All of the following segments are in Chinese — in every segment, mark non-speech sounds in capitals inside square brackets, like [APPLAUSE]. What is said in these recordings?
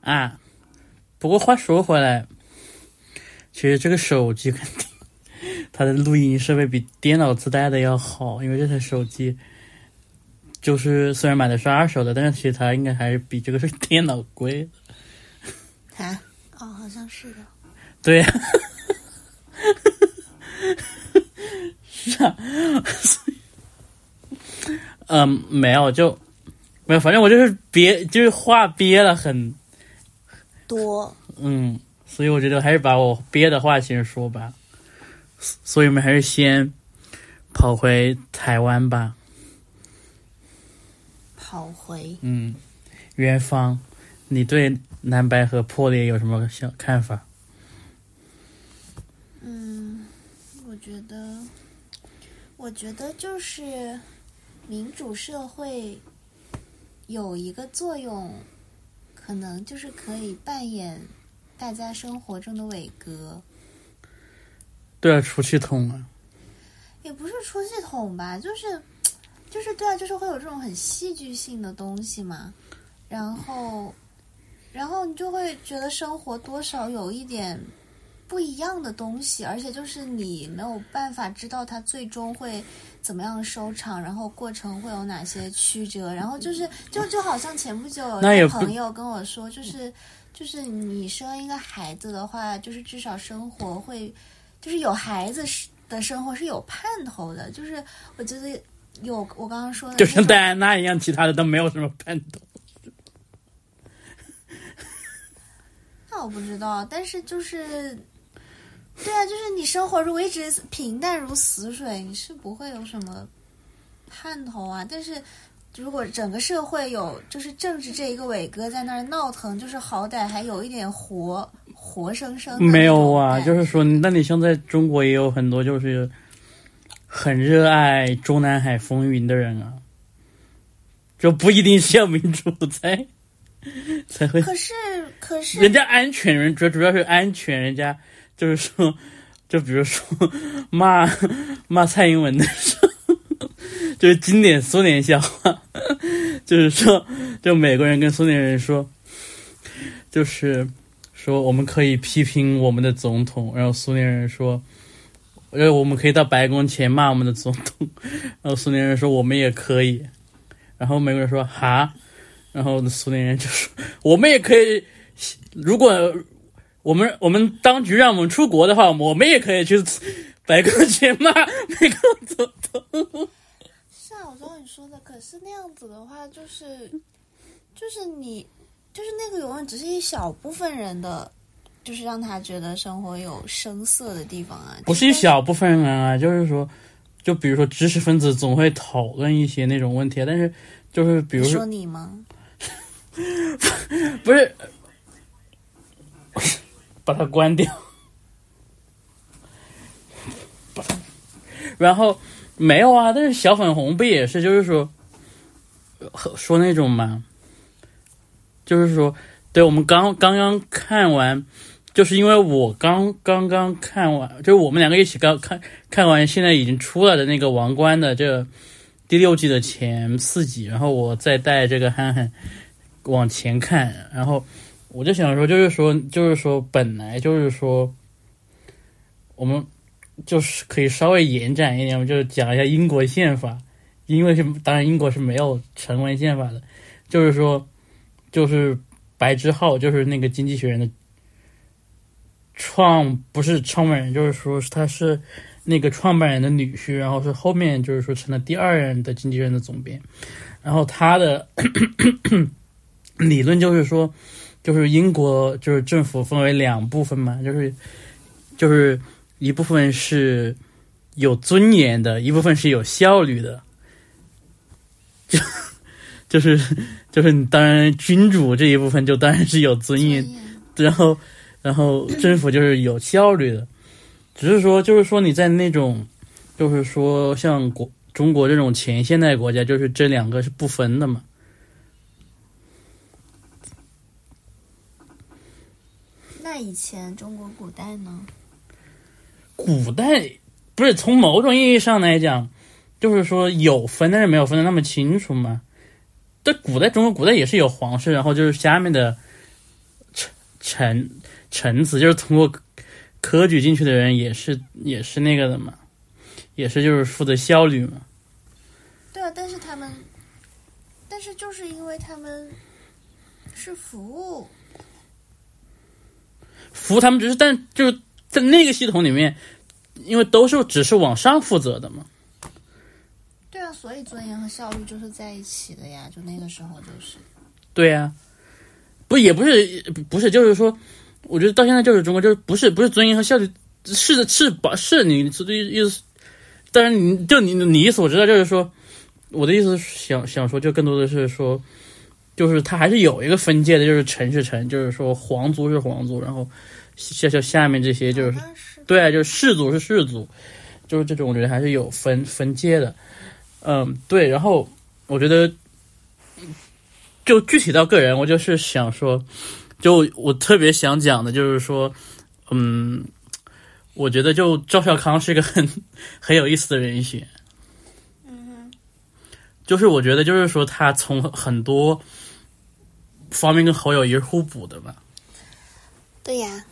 啊，不过话说回来，其实这个手机肯定 [LAUGHS] 它的录音设备比电脑自带的要好，因为这台手机就是虽然买的是二手的，但是其实它应该还是比这个是电脑贵。啊，哦，好像是的。对呀、是啊，[LAUGHS] 嗯，没有就没有，反正我就是憋，就是话憋了很，多，嗯，所以我觉得还是把我憋的话先说吧。所以我们还是先跑回台湾吧。跑回嗯，元芳，你对南白河破裂有什么想看法？嗯，我觉得，我觉得就是民主社会有一个作用，可能就是可以扮演大家生活中的伟哥，对啊，出气筒啊，也不是出气筒吧，就是就是对啊，就是会有这种很戏剧性的东西嘛，然后然后你就会觉得生活多少有一点不一样的东西，而且就是你没有办法知道它最终会怎么样收场，然后过程会有哪些曲折，然后就是就就好像前不久有朋友跟我说，就是就是你生一个孩子的话，就是至少生活会就是有孩子的生活是有盼头的，就是我觉得有我刚刚说的就像戴安娜一样，其他的都没有什么盼头。那我不知道，但是就是，对啊，就是你生活如果一直平淡如死水，你是不会有什么盼头啊。但是如果整个社会有就是政治这一个伟哥在那儿闹腾，就是好歹还有一点活活生生的没有啊，就是说，那你像在中国也有很多就是很热爱中南海风云的人啊，就不一定是要民主才 [LAUGHS] 才会，可是可是人家安全人主主要是安全，人家就是说，就比如说骂骂蔡英文的时候，就是经典苏联笑话，就是说，就美国人跟苏联人说，就是说我们可以批评我们的总统，然后苏联人说，呃，我们可以到白宫前骂我们的总统，然后苏联人说我们也可以，然后美国人说哈，然后苏联人就说我们也可以，如果我们我们当局让我们出国的话，我们也可以去 [LAUGHS] 白宫前骂美国总统。[LAUGHS] 是啊，我知道你说的，可是那样子的话，就是就是你就是那个永远只是一小部分人的，就是让他觉得生活有声色的地方啊。不是一小部分人啊，就是说，就比如说知识分子总会讨论一些那种问题啊，但是就是比如说你说你吗？[LAUGHS] 不是，把它关掉，然后没有啊，但是小粉红不也是，就是说，说那种嘛，就是说，对我们刚刚刚看完，就是因为我刚刚刚看完，就是我们两个一起刚看看完，现在已经出来的那个《王冠》的这第六季的前四集，然后我再带这个憨憨往前看，然后我就想说，就是说，就是说，本来就是说，我们就是可以稍微延展一点，就是讲一下英国宪法，因为是当然英国是没有成文宪法的，就是说，就是白之浩，就是那个经济学人的创不是创办人，就是说他是那个创办人的女婿，然后是后面就是说成了第二任的经济学人的总编，然后他的 [CLEARS THROAT] 理论就是说，就是英国就是政府分为两部分嘛，就是就是一部分是有尊严的，一部分是有效率的，就 [LAUGHS] 就是就是你当然君主这一部分就当然是有尊严，然后然后政府就是有效率的，只是说就是说你在那种就是说像国中国这种前现代国家，就是这两个是不分的嘛。以前中国古代呢？古代不是从某种意义上来讲，就是说有分，但是没有分的那么清楚嘛。在古代，中国古代也是有皇室，然后就是下面的臣臣臣子，就是通过科举进去的人也是也是那个的嘛，也是就是负责效率嘛。对啊，但是他们，但是就是因为他们是服务，服务他们只是，但就是在那个系统里面，因为都是只是往上负责的嘛。对啊，所以尊严和效率就是在一起的呀，就那个时候就是。对呀、不也不是不是，就是说，我觉得到现在就是中国就是不是不是尊严和效率，是的是把是你意思，但是你就你你意思我知道，就是说，我的意思是想想说，就更多的是说，就是它还是有一个分界的，就是臣是臣，就是说皇族是皇族，然后下下下面这些就是对啊，就是氏族是氏族，就是这种，我觉得还是有分分界的。嗯，对。然后我觉得，就具体到个人，我就是想说，就我特别想讲的就是说，嗯，我觉得就赵少康是一个很 [LAUGHS] 很有意思的人选。嗯就是我觉得，就是说他从很多方面跟侯友谊是互补的吧。对呀，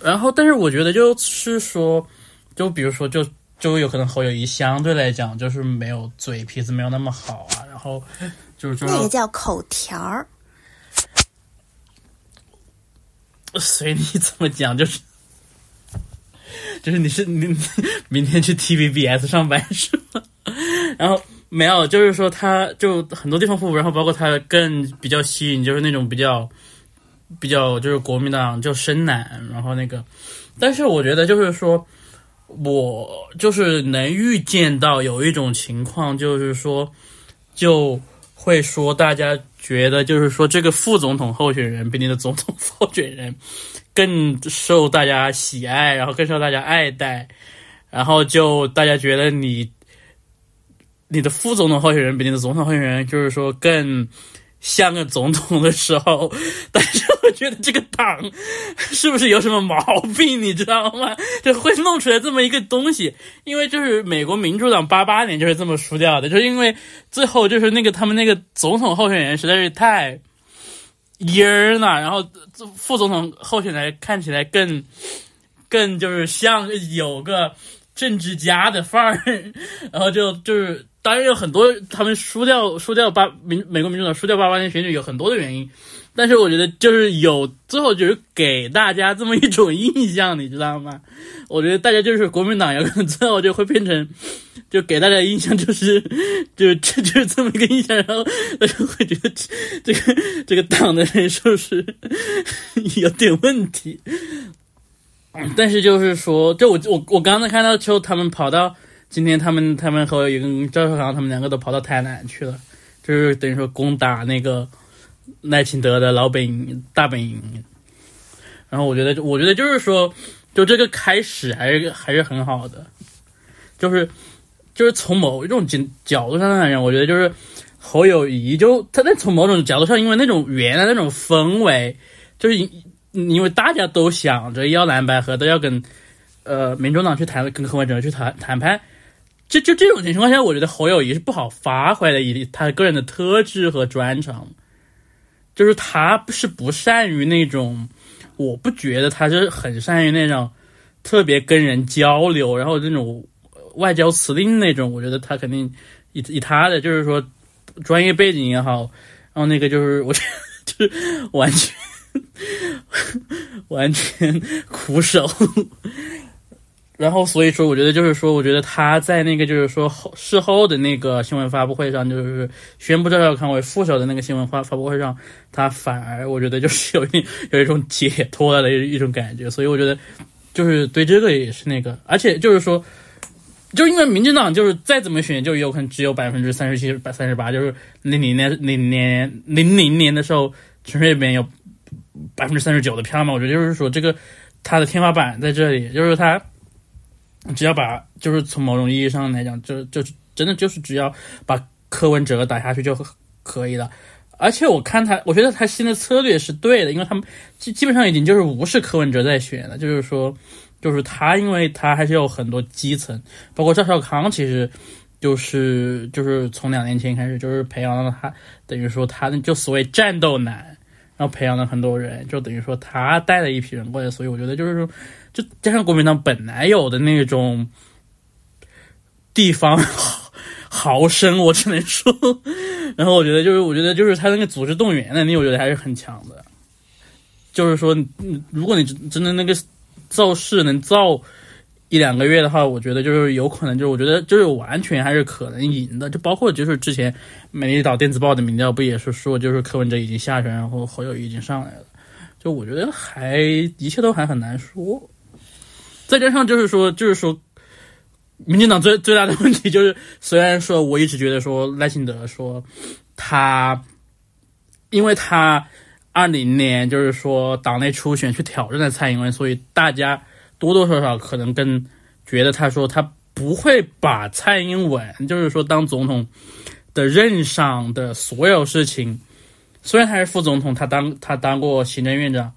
然后，但是我觉得就是说，就比如说就，就有可能侯友谊相对来讲就是没有嘴皮子没有那么好啊，然后就是说那个叫口条儿。随你怎么讲，就是就是你是你你明天去 TVBS 上班是吗？[LAUGHS] 然后没有，就是说他就很多地方互补，然后包括他更比较吸引，就是那种比较比较就是国民党就深蓝，然后那个，但是我觉得就是说。我就是能预见到有一种情况，就是说，就会说大家觉得，就是说这个副总统候选人比你的总统候选人更受大家喜爱，然后更受大家爱戴，然后就大家觉得你你的副总统候选人比你的总统候选人，就是说更像个总统的时候，但是我觉得这个党是不是有什么毛病，你知道吗？[LAUGHS] 就会弄出来这么一个东西，因为就是美国民主党八八年就是这么输掉的，就是因为最后就是那个他们那个总统候选人实在是太蔫儿了，然后副总统候选人看起来更更就是像有个政治家的范儿，[LAUGHS] 然后就就是当然有很多他们输掉输掉八民美国民主党输掉八八年选举有很多的原因，但是我觉得就是有最后就是给大家这么一种印象，你知道吗？我觉得大家就是国民党有可能最后就会变成，就给大家印象就是，就这就是这么一个印象，然后大家会觉得这个这个党的人是不是有点问题？但是就是说，就我我我刚才看到，就他们跑到今天，他们他们和一个赵少康他们两个都跑到台南去了，就是等于说攻打那个赖清德的老本营大本营。然后我觉得，我觉得就是说，就这个开始还是还是很好的，就是就是从某一种角角度上来讲，我觉得就是侯友谊就他在从某种角度上，因为那种原来那种氛围，就是因为大家都想着要蓝白合，都要跟呃民主党去谈，跟柯文哲去谈谈判。就就这种情况下，我觉得侯友谊是不好发挥的一他个人的特质和专长，就是他不是不善于那种，我不觉得他是很善于那种特别跟人交流，然后那种外交辞令那种，我觉得他肯定以以他的就是说专业背景也好，然后那个就是我觉得就是完全。[LAUGHS] 完全苦手，然后所以说，我觉得就是说，我觉得他在那个就是说后事后的那个新闻发布会上，就是宣布赵小康为副手的那个新闻发发布会上，他反而我觉得就是有一有一种解脱的一一种感觉，所以我觉得就是对这个也是那个，而且就是说。就因为民进党就是再怎么选，就有可能只有百分之三十七、百三十八。就是零零年、零年、零零年的时候，陈水扁有百分之三十九的票嘛，我觉得就是说这个他的天花板在这里，就是他只要把就是从某种意义上来讲，就就真的就是只要把柯文哲打下去就可以了。而且我看他，我觉得他新的策略是对的，因为他们基基本上已经就是无视柯文哲在选了，就是说，就是他，因为他还是有很多基层，包括赵少康，其实就是就是从两年前开始就是培养了他，等于说他就所谓战斗男。然后培养了很多人，就等于说他带了一批人过来，所以我觉得就是说，就加上国民党本来有的那种地方 [LAUGHS] 豪绅，我只能说，然后我觉得就是我觉得就是他那个组织动员能力，我觉得还是很强的。就是说，如果你真真的那个造势能造一两个月的话，我觉得就是有可能，就是我觉得就是完全还是可能赢的。就包括就是之前美丽岛电子报的民调不也是说，就是柯文哲已经下去，然后侯友宜已经上来了。就我觉得还一切都还很难说。再加上就是说，就是说，民进党最最大的问题就是，虽然说我一直觉得说赖清德说他，因为他二零年就是说党内初选去挑战了蔡英文，所以大家多多少少可能更觉得他说他不会把蔡英文就是说当总统的任上的所有事情，虽然他是副总统，他当他当过行政院长，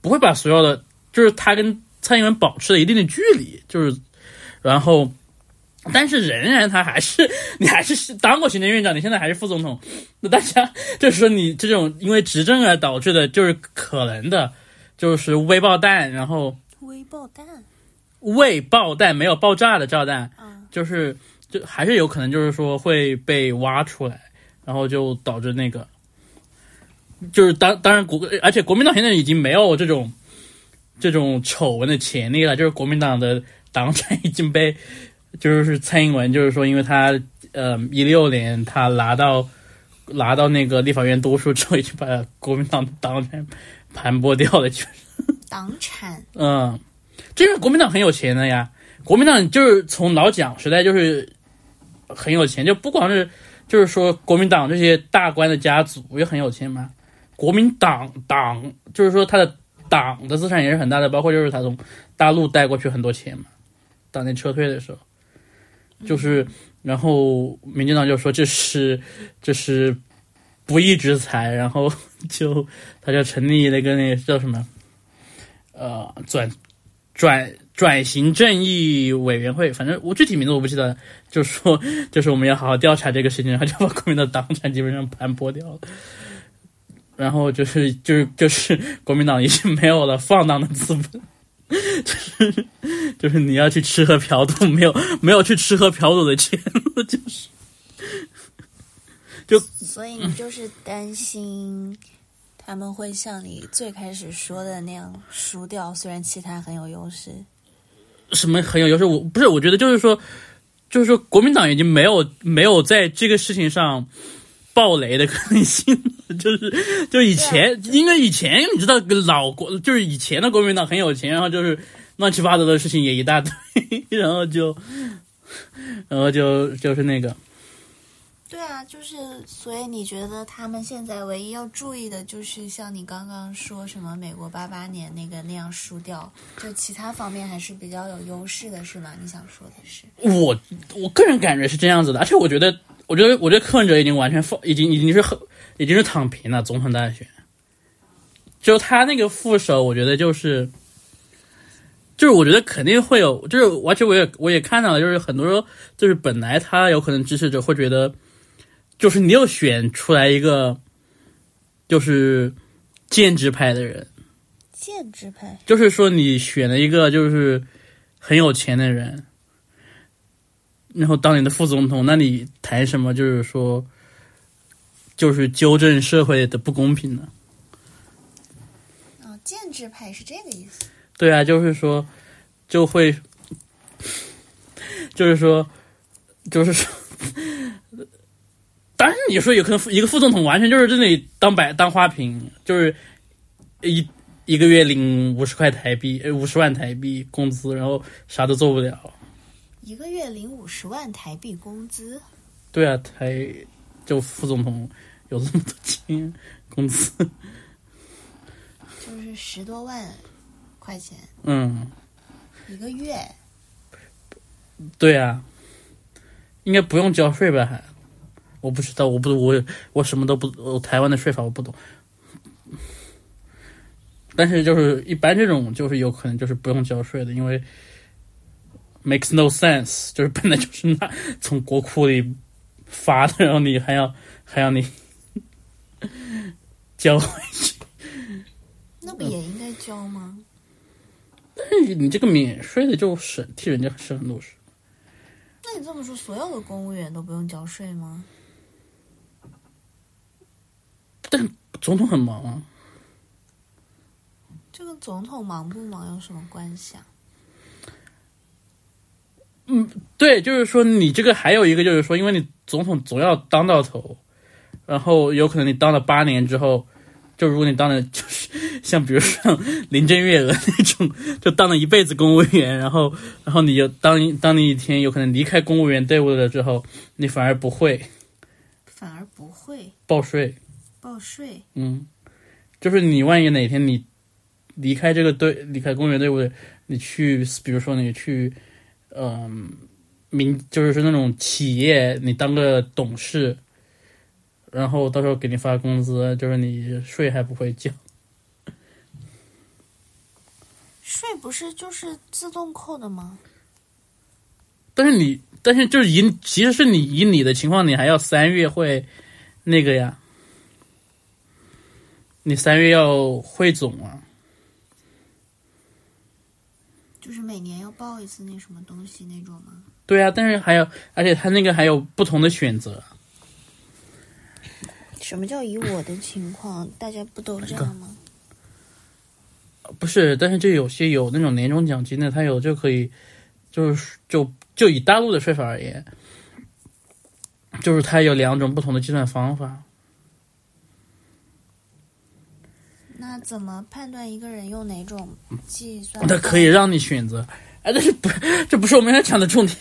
不会把所有的就是他跟蔡英文保持了一定的距离，就是然后。但是仍然，他还是 [LAUGHS] 你还是当过行政院长，你现在还是副总统，那大家就是说你这种因为执政而导致的，就是可能的，就是微爆弹，然后微爆弹，未爆弹没有爆炸的炸弹，嗯，就是就还是有可能就是说会被挖出来，然后就导致那个，就是当当然国，而且国民党现在已经没有这种这种丑闻的潜力了，就是国民党的党产已经被。就是蔡英文，就是说，因为他呃一六年他拿到拿到那个立法院多数之后，已经把国民党的党产盘剥掉了，就是。党产，嗯，这个国民党很有钱的呀，国民党就是从老蒋时代就是很有钱，就不光是就是说国民党这些大官的家族也很有钱嘛，国民党党就是说他的党的资产也是很大的，包括就是他从大陆带过去很多钱嘛，当年撤退的时候。就是，然后民进党就说这是这是不义之财，然后就他就成立那个那个叫什么，呃，转转转型正义委员会，反正我具体名字我不记得，就说就是我们要好好调查这个事情，然后就把国民党党产基本上盘剥掉了。然后就是就是就是国民党已经没有了放荡的资本，就是就是你要去吃喝嫖赌，没有没有去吃喝嫖赌的钱了，就是就 [LAUGHS] 所以你就是担心他们会像你最开始说的那样输掉，虽然其他很有优势。什么很有优势。我不是，我觉得就是说，就是说国民党已经没有没有在这个事情上爆雷的可能性了，就是就以前，因为以前你知道老国就是以前的国民党很有钱，然后就是乱七八糟的事情也一大堆，[LAUGHS] 然后就然后就就是那个。对啊，就是所以你觉得他们现在唯一要注意的就是像你刚刚说什么美国八八年那个那样输掉，就其他方面还是比较有优势的，是吗？你想说的是？我我个人感觉是这样子的，而且我觉得，我觉得，我觉得柯文哲已经完全放，已经已经是很，已经是躺平了。总统大选，就他那个副手，我觉得就是，就是我觉得肯定会有，就是而且我也我也看到了，就是很多就是本来他有可能支持者会觉得，就是你又选出来一个，就是建制派的人，建制派，就是说你选了一个就是很有钱的人，然后当你的副总统，那你谈什么？就是说，就是纠正社会的不公平呢？啊、建制派是这个意思。对啊，就是说就会，就是说，就是说，当然你说有可能一个副总统完全就是这里当白当花瓶，就是一一个月领五十块台币，呃五十万台币工资，然后啥都做不了。一个月领五十万台币工资，对啊，台就副总统有这么多钱工资，就是十多万块钱嗯，一个月。对啊，应该不用交税吧？还我不知道，我不我我什么都不，我台湾的税法我不懂。但是就是一般这种就是有可能就是不用交税的，因为 makes no sense，就是本来就是拿从国库里发的，然后你还要还要你交回去，那不也应该交吗？但是 [LAUGHS] 你这个免税的就省替人家省很多事。那你这么说，所有的公务员都不用交税吗？但总统很忙啊，这跟总统忙不忙有什么关系啊？嗯对，就是说你这个还有一个就是说，因为你总统总要当到头，然后有可能你当了八年之后，就如果你当了 [LAUGHS] 就是像比如像林郑月娥那种，就当了一辈子公务员，然后然后你就当一当你一天有可能离开公务员队伍了之后，你反而不会。反而不会。报税，报税。嗯，就是你万一哪天你离开这个队，离开公务员队伍，你去，比如说你去，嗯、民就是说那种企业，你当个董事，然后到时候给你发工资，就是你税还不会交。[LAUGHS] 税不是就是自动扣的吗？但是你，但是就是以其实是你以你的情况，你还要三月会那个呀，你三月要汇总啊。就是每年要报一次那什么东西那种吗？对啊，但是还有，而且他那个还有不同的选择。什么叫以我的情况？大家不都这样吗？不是，但是就有些有那种年终奖金的，他有就可以，就是就就以大陆的税法而言，就是他有两种不同的计算方法。那怎么判断一个人用哪种计算？它可以让你选择，哎，但是不，这不是我们要讲的重点，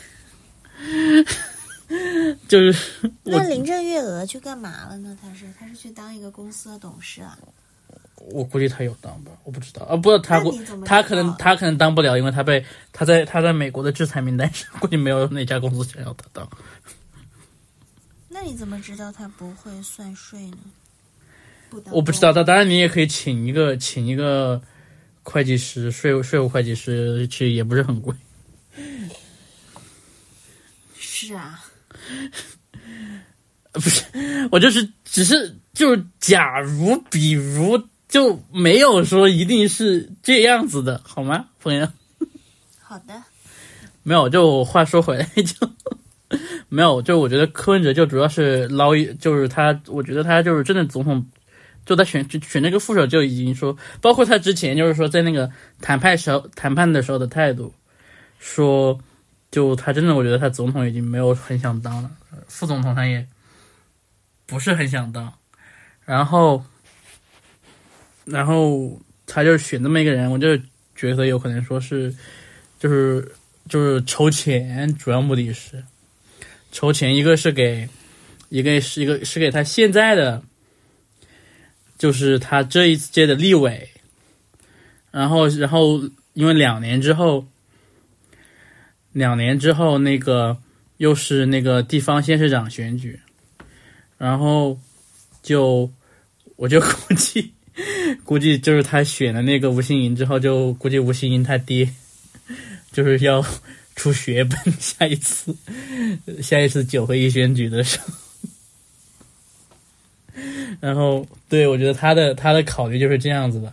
[LAUGHS] 就是 [LAUGHS] 那林郑月娥去干嘛了呢？她是她是去当一个公司的董事啊？我估计她有当吧，我不知道啊，不，她估那你怎么他可能知道他可能当不了，因为她被她在她在美国的制裁名单上，[LAUGHS] 估计没有哪家公司想要他当。那你怎么知道她不会算税呢？不我不知道，但当然你也可以请一个请一个会计师，税务税务会计师，其实也不是很贵。是啊，[LAUGHS] 不是，我就是只是就是假如比如就没有说一定是这样子的，好吗，朋友？好的，[LAUGHS] 没有，就话说回来就。没有，就我觉得柯文哲就主要是捞一，就是他，我觉得他就是真的总统，就他选选那个副手就已经说，包括他之前就是说在那个谈判时候谈判的时候的态度，说就他真的我觉得他总统已经没有很想当了，副总统他也不是很想当，然后然后他就选这么一个人，我就觉得有可能说是就是就是筹钱，主要目的是。筹钱，一个是给，一个是一个是给他现在的，就是他这一届的立委，然后然后因为两年之后，两年之后那个又是那个地方县市长选举，然后就我就估计 [LAUGHS] 估计就是他选了那个吴欣盈之后，就估计吴欣盈他爹就是要。出血本，[LAUGHS] 下一次，下一次九合一选举的时候，然后对我觉得他的他的考虑就是这样子的，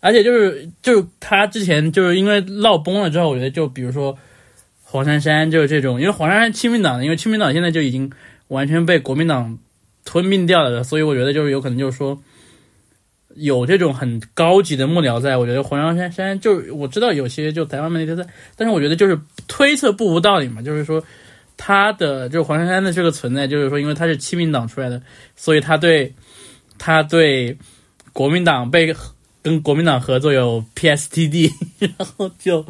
而且就是就是他之前就是因为闹崩了之后，我觉得就比如说黄珊珊就是这种，因为黄珊珊亲民党，因为亲民党现在就已经完全被国民党吞并掉了，所以我觉得就是有可能就是说。有这种很高级的幕僚在，我觉得黄珊珊就是我知道有些就台湾媒体在，但是我觉得就是推测不无道理嘛，就是说他的就是黄珊珊的这个存在，就是说因为他是亲民党出来的，所以他对他对国民党被跟国民党合作有 PSTD，[LAUGHS] 然后就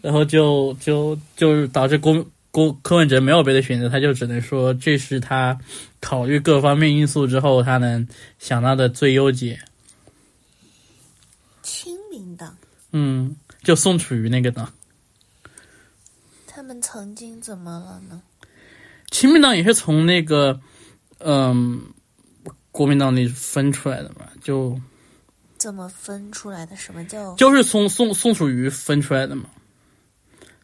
然后就就就导致郭郭柯文哲没有别的选择，他就只能说这是他考虑各方面因素之后他能想到的最优解。亲民党，嗯，就宋楚瑜那个党，他们曾经怎么了呢？亲民党也是从那个，嗯，国民党里分出来的嘛，就怎么分出来的？什么叫？就是宋宋宋楚瑜分出来的嘛，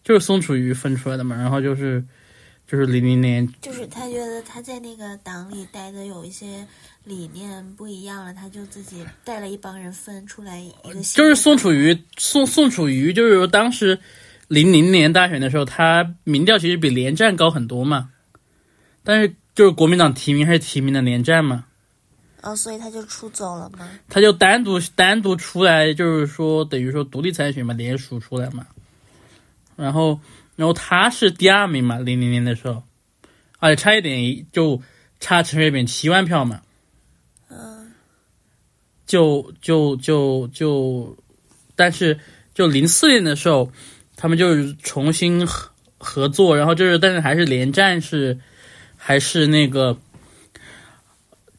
就是宋楚瑜分出来的嘛，然后就是就是零零年，就是他觉得他在那个党里待的有一些理念不一样了，他就自己带了一帮人分出来一个就是的宋楚瑜，宋宋楚瑜，就是说当时零零年大选的时候，他民调其实比连战高很多嘛，但是就是国民党提名还是提名的连战嘛，哦，所以他就出走了吗？他就单独单独出来，就是说等于说独立参选嘛，联署出来嘛，然后然后他是第二名嘛，零零年的时候，而且差一点就差陈水扁七万票嘛，嗯，就就就就，但是就零四年的时候，他们就是重新合合作，然后就是但是还是连战是还是那个。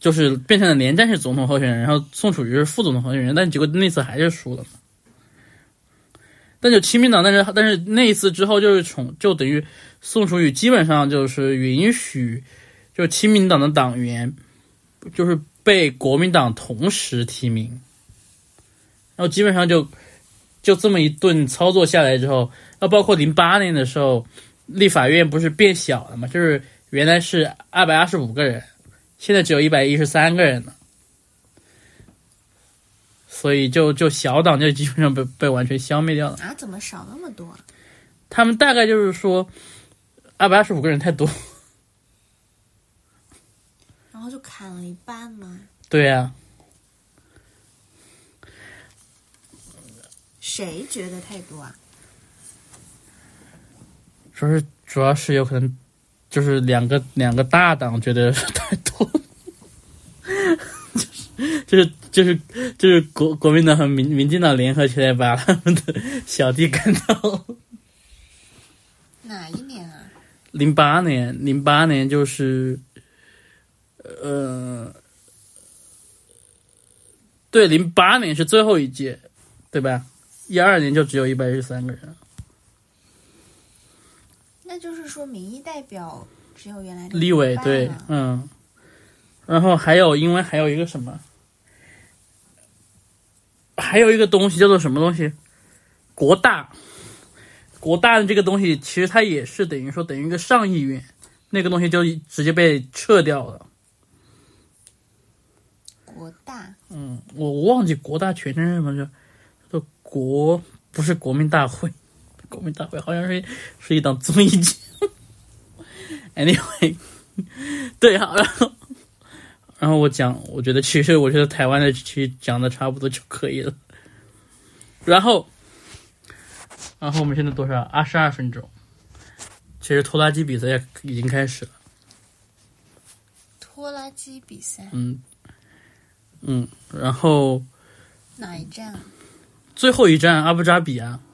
就是变成了连战是总统候选人，然后宋楚瑜是副总统候选人，但结果那次还是输了。但就亲民党，但是但是那一次之后就是从就等于宋楚瑜基本上就是允许，就亲民党的党员就是被国民党同时提名，然后基本上就就这么一顿操作下来之后，那包括零八年的时候，立法院不是变小了嘛，就是原来是二百二十五个人。现在只有一百一十三个人了，所以就就小党就基本上被被完全消灭掉了。啊，怎么少那么多啊？他们大概就是说，二百二十五个人太多。然后就砍了一半吗？对呀、谁觉得太多啊？主要是主要是有可能就是两个两个大党觉得 [LAUGHS] 太多，[LAUGHS] 就是就是就是就是国国民党和民民进党联合起来把他们的小弟干掉。哪一年啊？零八年，零八年就是，呃，对，零八年是最后一届，对吧？一二年就只有一百一十三个人，那就是说民意代表只有原来的立委对嗯，然后还有，因为还有一个什么，还有一个东西叫做什么东西？国大，国大的这个东西其实它也是等于说等于一个上议院，那个东西就直接被撤掉了。国大嗯，我我忘记国大全称是什么了，叫做国不是国民大会，国民大会好像是是一档综艺节目。[LAUGHS] anyway，[LAUGHS] 对，啊，然后然后我讲，我觉得其实我觉得台湾的其实讲的差不多就可以了。然后，然后我们现在多少？二十二分钟。其实拖拉机比赛已经开始了。拖拉机比赛嗯嗯，然后哪一站？最后一站阿布扎比啊，哦，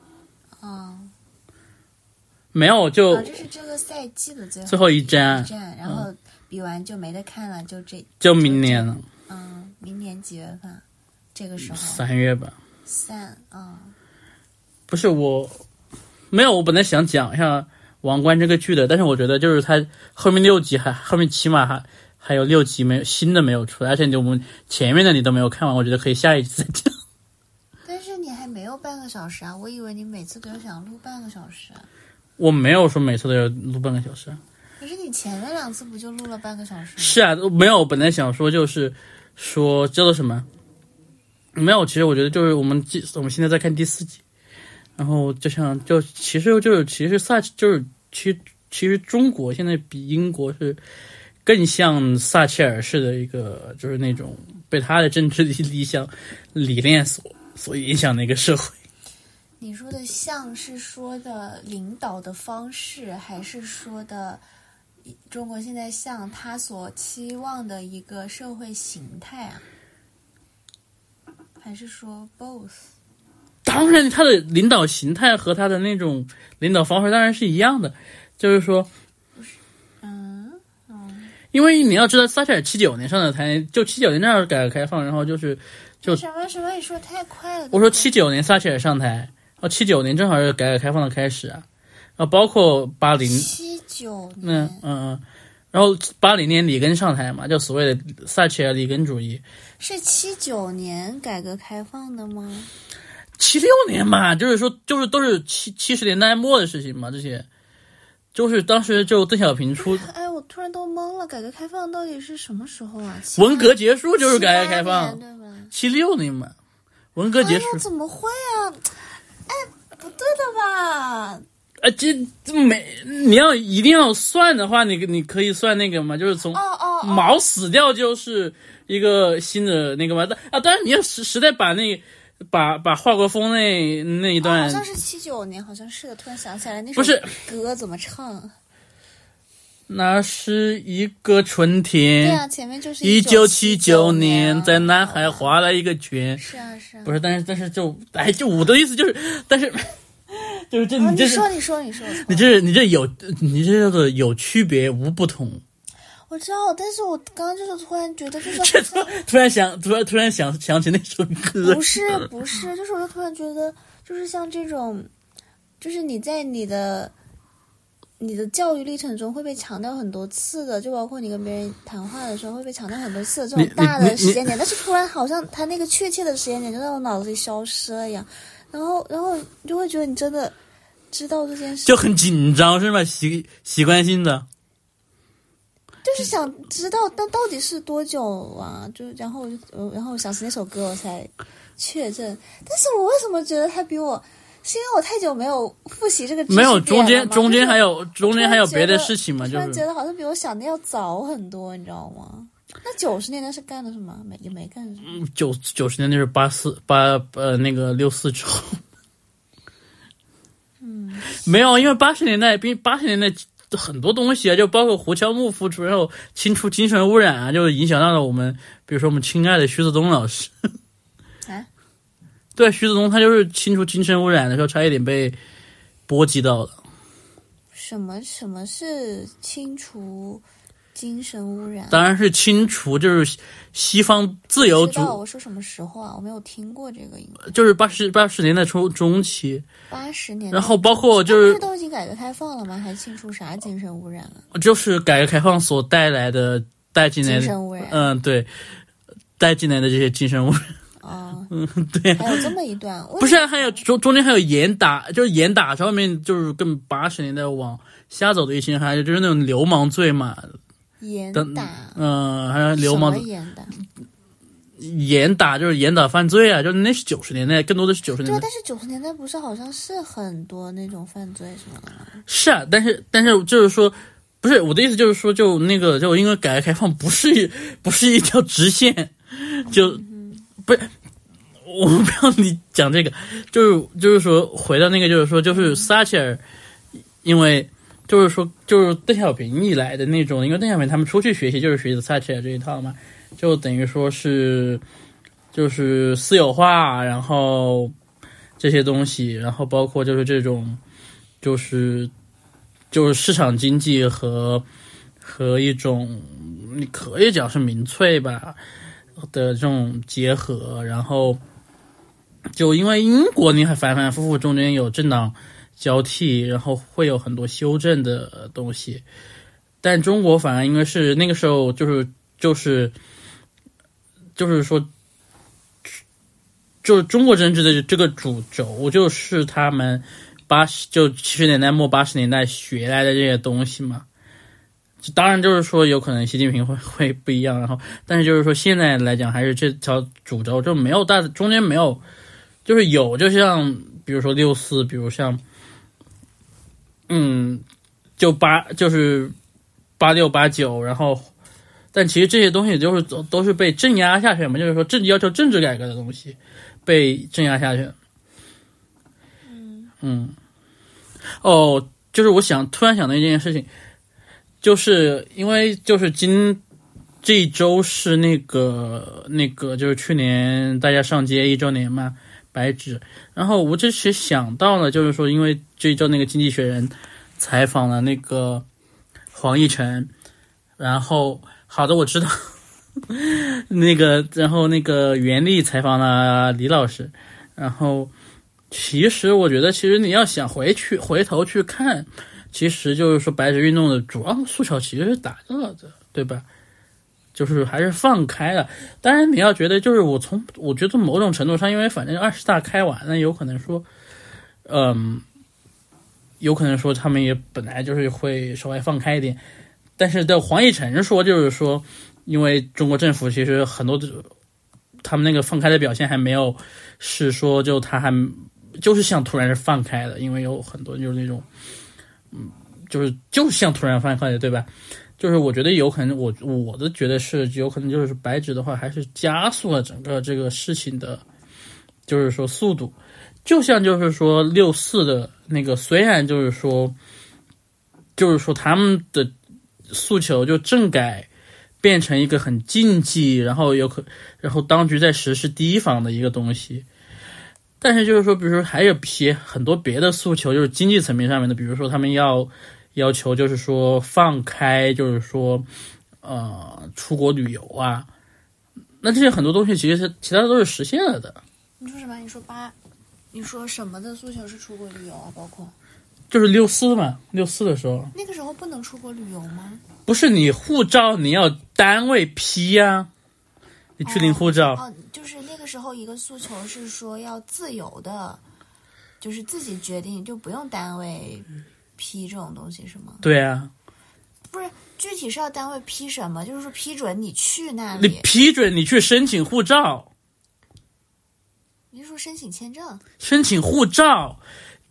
没有就哦，这是这个赛季的最后最后一站然后比完就没得看了，就这就明年了，嗯，明年几月份？这个时候三月吧。三嗯，不是我，没有，我本来想讲一下《王冠》这个剧的，但是我觉得就是它后面六集还后面起码还还有六集没有新的没有出来，而且我们前面的你都没有看完，我觉得可以下一集再讲。但是你还没有半个小时啊！我以为你每次都想录半个小时啊，我没有说每次都要录半个小时啊。可是你前面两次不就录了半个小时吗？是啊，没有，我本来想说就是说叫做什么，没有，其实我觉得就是我们第我们现在在看第四集，然后就像就其实就是其实萨就是其实其实中国现在比英国是更像撒切尔式的一个就是那种被他的政治理想 [LAUGHS] 理念所所影响的一个社会。你说的像是说的领导的方式，还是说的中国现在像他所期望的一个社会形态啊？还是说 both？当然，他的领导形态和他的那种领导方式当然是一样的，就是说。嗯嗯，因为你要知道，撒切尔七九年上的台，就七九年那儿改革开放，然后就是就什么什么？你说太快了。我说七九年撒切尔上台，哦，七九年正好是改革开放的开始啊，啊，包括八零，七九嗯年，嗯嗯，然后八零年里根上台嘛，就所谓的撒切尔里根主义，是七九年改革开放的吗？七六年嘛，就是说就是都是七七十年代末的事情嘛，这些，就是当时就邓小平出，哎，我突然都懵了，改革开放到底是什么时候啊？文革结束就是改革开放，对吧？七六年嘛，文革结束。怎么会啊？哎，不对的吧？啊，这这没你要一定要算的话，你你可以算那个嘛，就是从哦哦毛死掉就是一个新的那个嘛。但啊，当然你要实实在把那把把华国锋那那一段，好像是七九年，好像是的。突然想起来那首歌怎么唱？那是一个春天对天，啊，前面就是一九七九年，在南海划了一个圈。是啊是啊。不是，但是但是就哎，就我的意思就是，[LAUGHS] 但是 [LAUGHS] 就是这啊，你这是你说你说你说，你这你这有你这叫做有区别无不同。我知道，但是我刚刚就是突然觉得，就是 [LAUGHS] 突然想突然突然想想起那首歌不，是不是，就是我就突然觉得，就是像这种，就是你在你的你的教育历程中会被强调很多次的，就包括你跟别人谈话的时候会被强调很多次的这种大的时间点，但是突然好像他那个确切的时间点就在我脑子里消失了一样，然后然后就会觉得你真的知道这件事，就很紧张是吧？习习惯性的。就是想知道，但到底是多久啊？就然后我就呃然后我想起那首歌，我才确认。但是我为什么觉得他比我？是因为我太久没有复习这个没有，中间中间还有中间还有别的事情嘛，就是然觉得好像比我想的要早很多，你知道吗？那九十年代是干了什么？没也没干什么。九九十年代是八四八呃那个六四之后，嗯，没有，因为八十年代比八十年代很多东西啊，就包括胡乔木复出，然后清除精神污染啊，就影响到了我们，比如说我们亲爱的徐子东老师。啊？对，徐子东他就是清除精神污染的时候，差一点被波及到了。什么什么是清除精神污染？当然是清除，就是西方自由主，知道我说什么时候啊？我没有听过这个，应该就是八十八十年代初中期，八十年代。然后包括就那不是是都已经改革开放了吗？还清除啥精神污染啊？就是改革开放所带来的带进来的，精神污染嗯，对，带进来的这些精神污染，啊，嗯，[LAUGHS] 对啊，还有这么一段，不是、啊，还有中中间还有严打，就是严打上面就是跟八十年代往下走的一些，还有就是那种流氓罪嘛，严打嗯、还有流氓严打？严打就是严打犯罪啊，就是那是九十年代，更多的是九十年代。但是九十年代不是好像是很多那种犯罪什么的？是啊，但是但是就是说，不是我的意思，就是说，就那个就因为改革开放不是不是一条直线，就不是。我们不要你讲这个，就是就是说，回到那个，就是说，就是撒切尔，因为就是说，就是邓小平以来的那种，因为邓小平他们出去学习就是学的撒切尔这一套嘛，就等于说是就是私有化，然后这些东西，然后包括就是这种就是就是市场经济和和一种你可以讲是民粹吧的这种结合，然后就因为英国你还反反复复中间有政党交替，然后会有很多修正的东西，但中国反而应该是那个时候就是就是就是说。就是中国政治的这个主轴，就是他们八十就七十年代末八十年代学来的这些东西嘛。当然，就是说有可能习近平会会不一样，然后但是就是说现在来讲还是这条主轴就没有大中间没有，就是有就像比如说六四，比如像嗯，就八就是八六八九，然后但其实这些东西就是都都是被镇压下去嘛，就是说政要求政治改革的东西被镇压下去。嗯，哦，就是我想突然想到一件事情，就是因为就是今这一周是那个那个就是去年大家上街一周年嘛，白纸。然后我这是想到了，就是说因为这一周那个《经济学人》采访了那个黄奕晨，然后好的我知道，[LAUGHS] 那个然后那个袁立采访了李老师，然后。其实我觉得，其实你要想回去回头去看，其实就是说白纸运动的主要诉求其实是达到了的，对吧？就是还是放开了。当然你要觉得，就是我从我觉得某种程度上，因为反正二十大开完了，有可能说，嗯，有可能说他们也本来就是会稍微放开一点，但是的黄奕晨说，就是说，因为中国政府其实很多他们那个放开的表现还没有是说就他还就是像突然是放开的，因为有很多就是那种嗯，就是就是像突然放开的，对吧？就是我觉得有可能，我我的觉得是有可能就是白纸的话，还是加速了整个这个事情的，就是说速度。就像就是说六四的那个，虽然就是说，就是说他们的诉求就政改变成一个很禁忌，然后有可然后当局在实施提防的一个东西，但是就是说，比如说还有些很多别的诉求，就是经济层面上面的，比如说他们要。要求就是说放开，就是说，呃，出国旅游啊，那这些很多东西其实是其他的都是实现了的。你说什么？你说八？你说什么的诉求是出国旅游啊？包括就是六四嘛，六四的时候，那个时候不能出国旅游吗？不是，你护照你要单位批呀，你去领护照。哦，就是那个时候一个诉求是说要自由的，就是自己决定，就不用单位。批这种东西是吗？对啊，不是具体是要单位批什么？就是说批准你去那里，你批准你去申请护照。你是说申请签证？申请护照，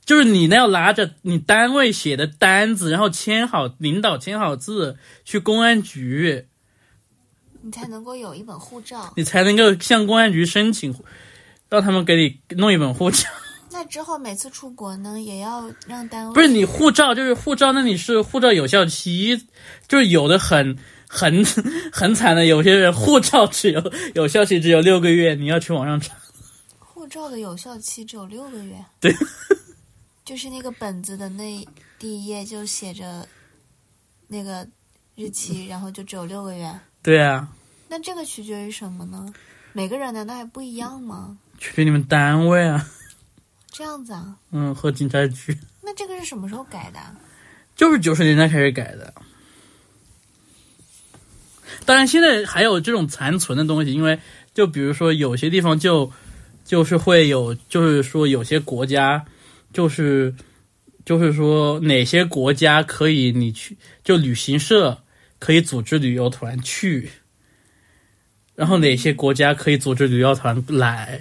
就是你那要拿着你单位写的单子，然后签好领导签好字，去公安局，你才能够有一本护照，你才能够向公安局申请，让他们给你弄一本护照。那之后每次出国呢，也要让单位不是你护照就是护照，那你是护照有效期，就是有的很很 [LAUGHS] 很惨的，有些人护照只有有效期只有六个月，你要去网上查。护照的有效期只有六个月？[LAUGHS] 对，就是那个本子的那第一页就写着那个日期，然后就只有六个月。[LAUGHS] 对啊。那这个取决于什么呢？每个人难道还不一样吗？取决于你们单位啊。这样子啊，嗯，和警察局。[LAUGHS] 那这个是什么时候改的？就是九十年代开始改的。当然，现在还有这种残存的东西，因为就比如说有些地方就就是会有，就是说有些国家就是就是说哪些国家可以你去，就旅行社可以组织旅游团去，然后哪些国家可以组织旅游团来。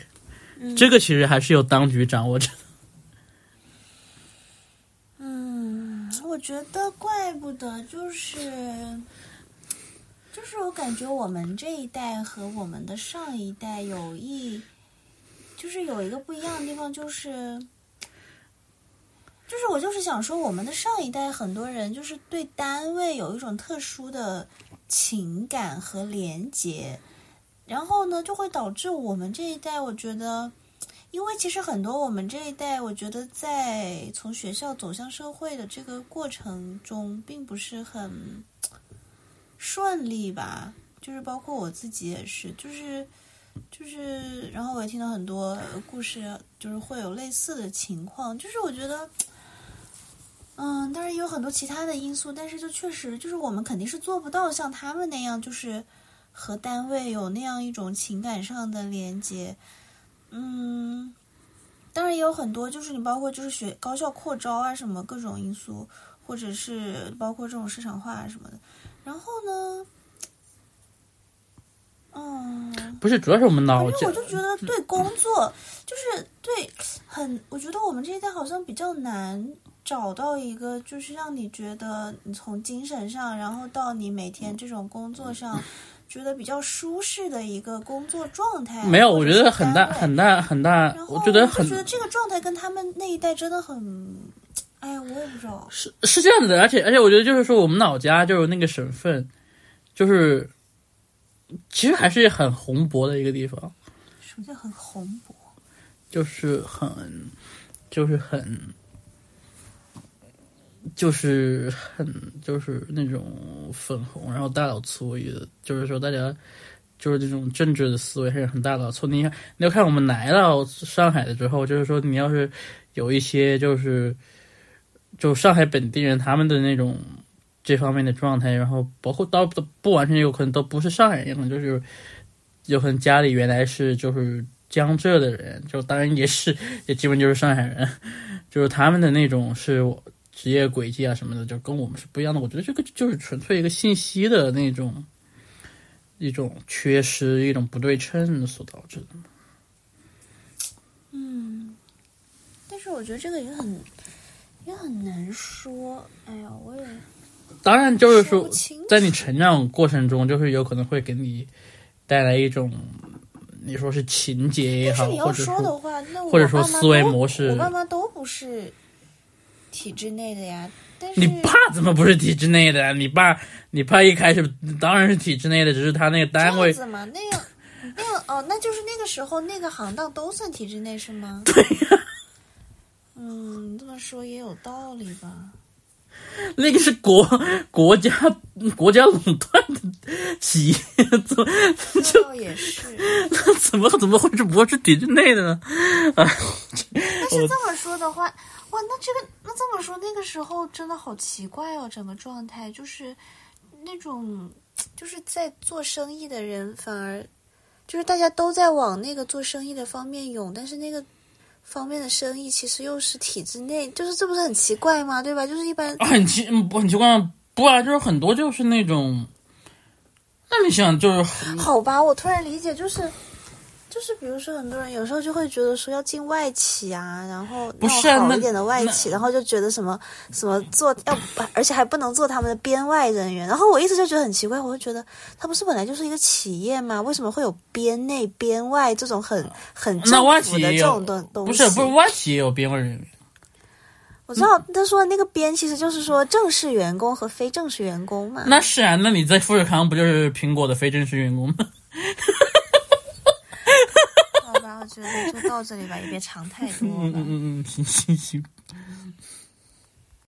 这个其实还是由当局掌握着。嗯，我觉得怪不得，就是，就是我感觉我们这一代和我们的上一代有一，就是有一个不一样的地方，就是，就是我就是想说，我们的上一代很多人就是对单位有一种特殊的情感和连结。然后呢，就会导致我们这一代，我觉得，因为其实很多我们这一代，我觉得在从学校走向社会的这个过程中，并不是很顺利吧。就是包括我自己也是，就是就是，然后我也听到很多故事，就是会有类似的情况。就是我觉得，嗯，当然也有很多其他的因素，但是就确实，就是我们肯定是做不到像他们那样，就是。和单位有那样一种情感上的连接，嗯，当然也有很多，就是你包括就是学高校扩招啊什么各种因素，或者是包括这种市场化什么的。然后呢，嗯，不是，主要是我们脑子。我就觉得对工作就是对很，我觉得我们这一代好像比较难找到一个，就是让你觉得你从精神上，然后到你每天这种工作上。觉得比较舒适的一个工作状态，没有，我觉得很大很大很大。我觉得很，觉得这个状态跟他们那一代真的很，哎呀，我也不知道。是是这样子的，而且而且，我觉得就是说，我们老家就是那个省份，就是其实还是很红博的一个地方。什么叫很红博？就是很，就是很。就是很就是那种粉红，然后大老粗，也就是说大家就是这种政治的思维还是很大老粗。你看，你要看我们来到上海的之后，就是说你要是有一些就是就上海本地人他们的那种这方面的状态，然后包括到不不完全有可能都不是上海人，可能就是有可能家里原来是就是江浙的人，就当然也是也基本就是上海人，[LAUGHS] 就是他们的那种是。职业轨迹啊什么的，就跟我们是不一样的。我觉得这个就是纯粹一个信息的那种一种缺失，一种不对称所导致的。嗯，但是我觉得这个也很也很难说。哎呀，我也当然，就是说在你成长过程中，就是有可能会给你带来一种，你说是情节也好，或者说说的话，那我或者说思维都模式我爸妈都不是体制内的呀。但是你爸怎么不是体制内的呀？你爸，你爸一开始当然是体制内的，只是他那个单位样子嘛，那样那样哦，那就是那个时候那个行当都算体制内是吗？[LAUGHS] 对呀、嗯，你这么说也有道理吧？那个是国国家国家垄断的企业，怎么这倒也是。[LAUGHS] 那怎么怎么会是不是体制内的呢？啊但是 [LAUGHS] 这么说的话，哇，那这个那这么说，那个时候真的好奇怪哦，整个状态就是那种就是在做生意的人反而就是大家都在往那个做生意的方面涌，但是那个方面的生意其实又是体制内，就是这不是很奇怪吗？对吧？就是一般很奇嗯不很奇怪吗？不啊，就是很多就是那种，那你想就是好吧，我突然理解，就是就是比如说很多人有时候就会觉得说要进外企啊，然后不是好一点的外企，然后就觉得什么什么做要，而且还不能做他们的编外人员。然后我一直就觉得很奇怪，我就觉得他不是本来就是一个企业吗？为什么会有编内编外这种很很那外政府的这种东东西？不是不是外企也有编外人员，我知道他说那个编其实就是说正式员工和非正式员工嘛。那是啊，那你在富士康不就是苹果的非正式员工吗？[LAUGHS] 我觉得就到这里吧，也别长太多了。嗯嗯嗯嗯，行行行，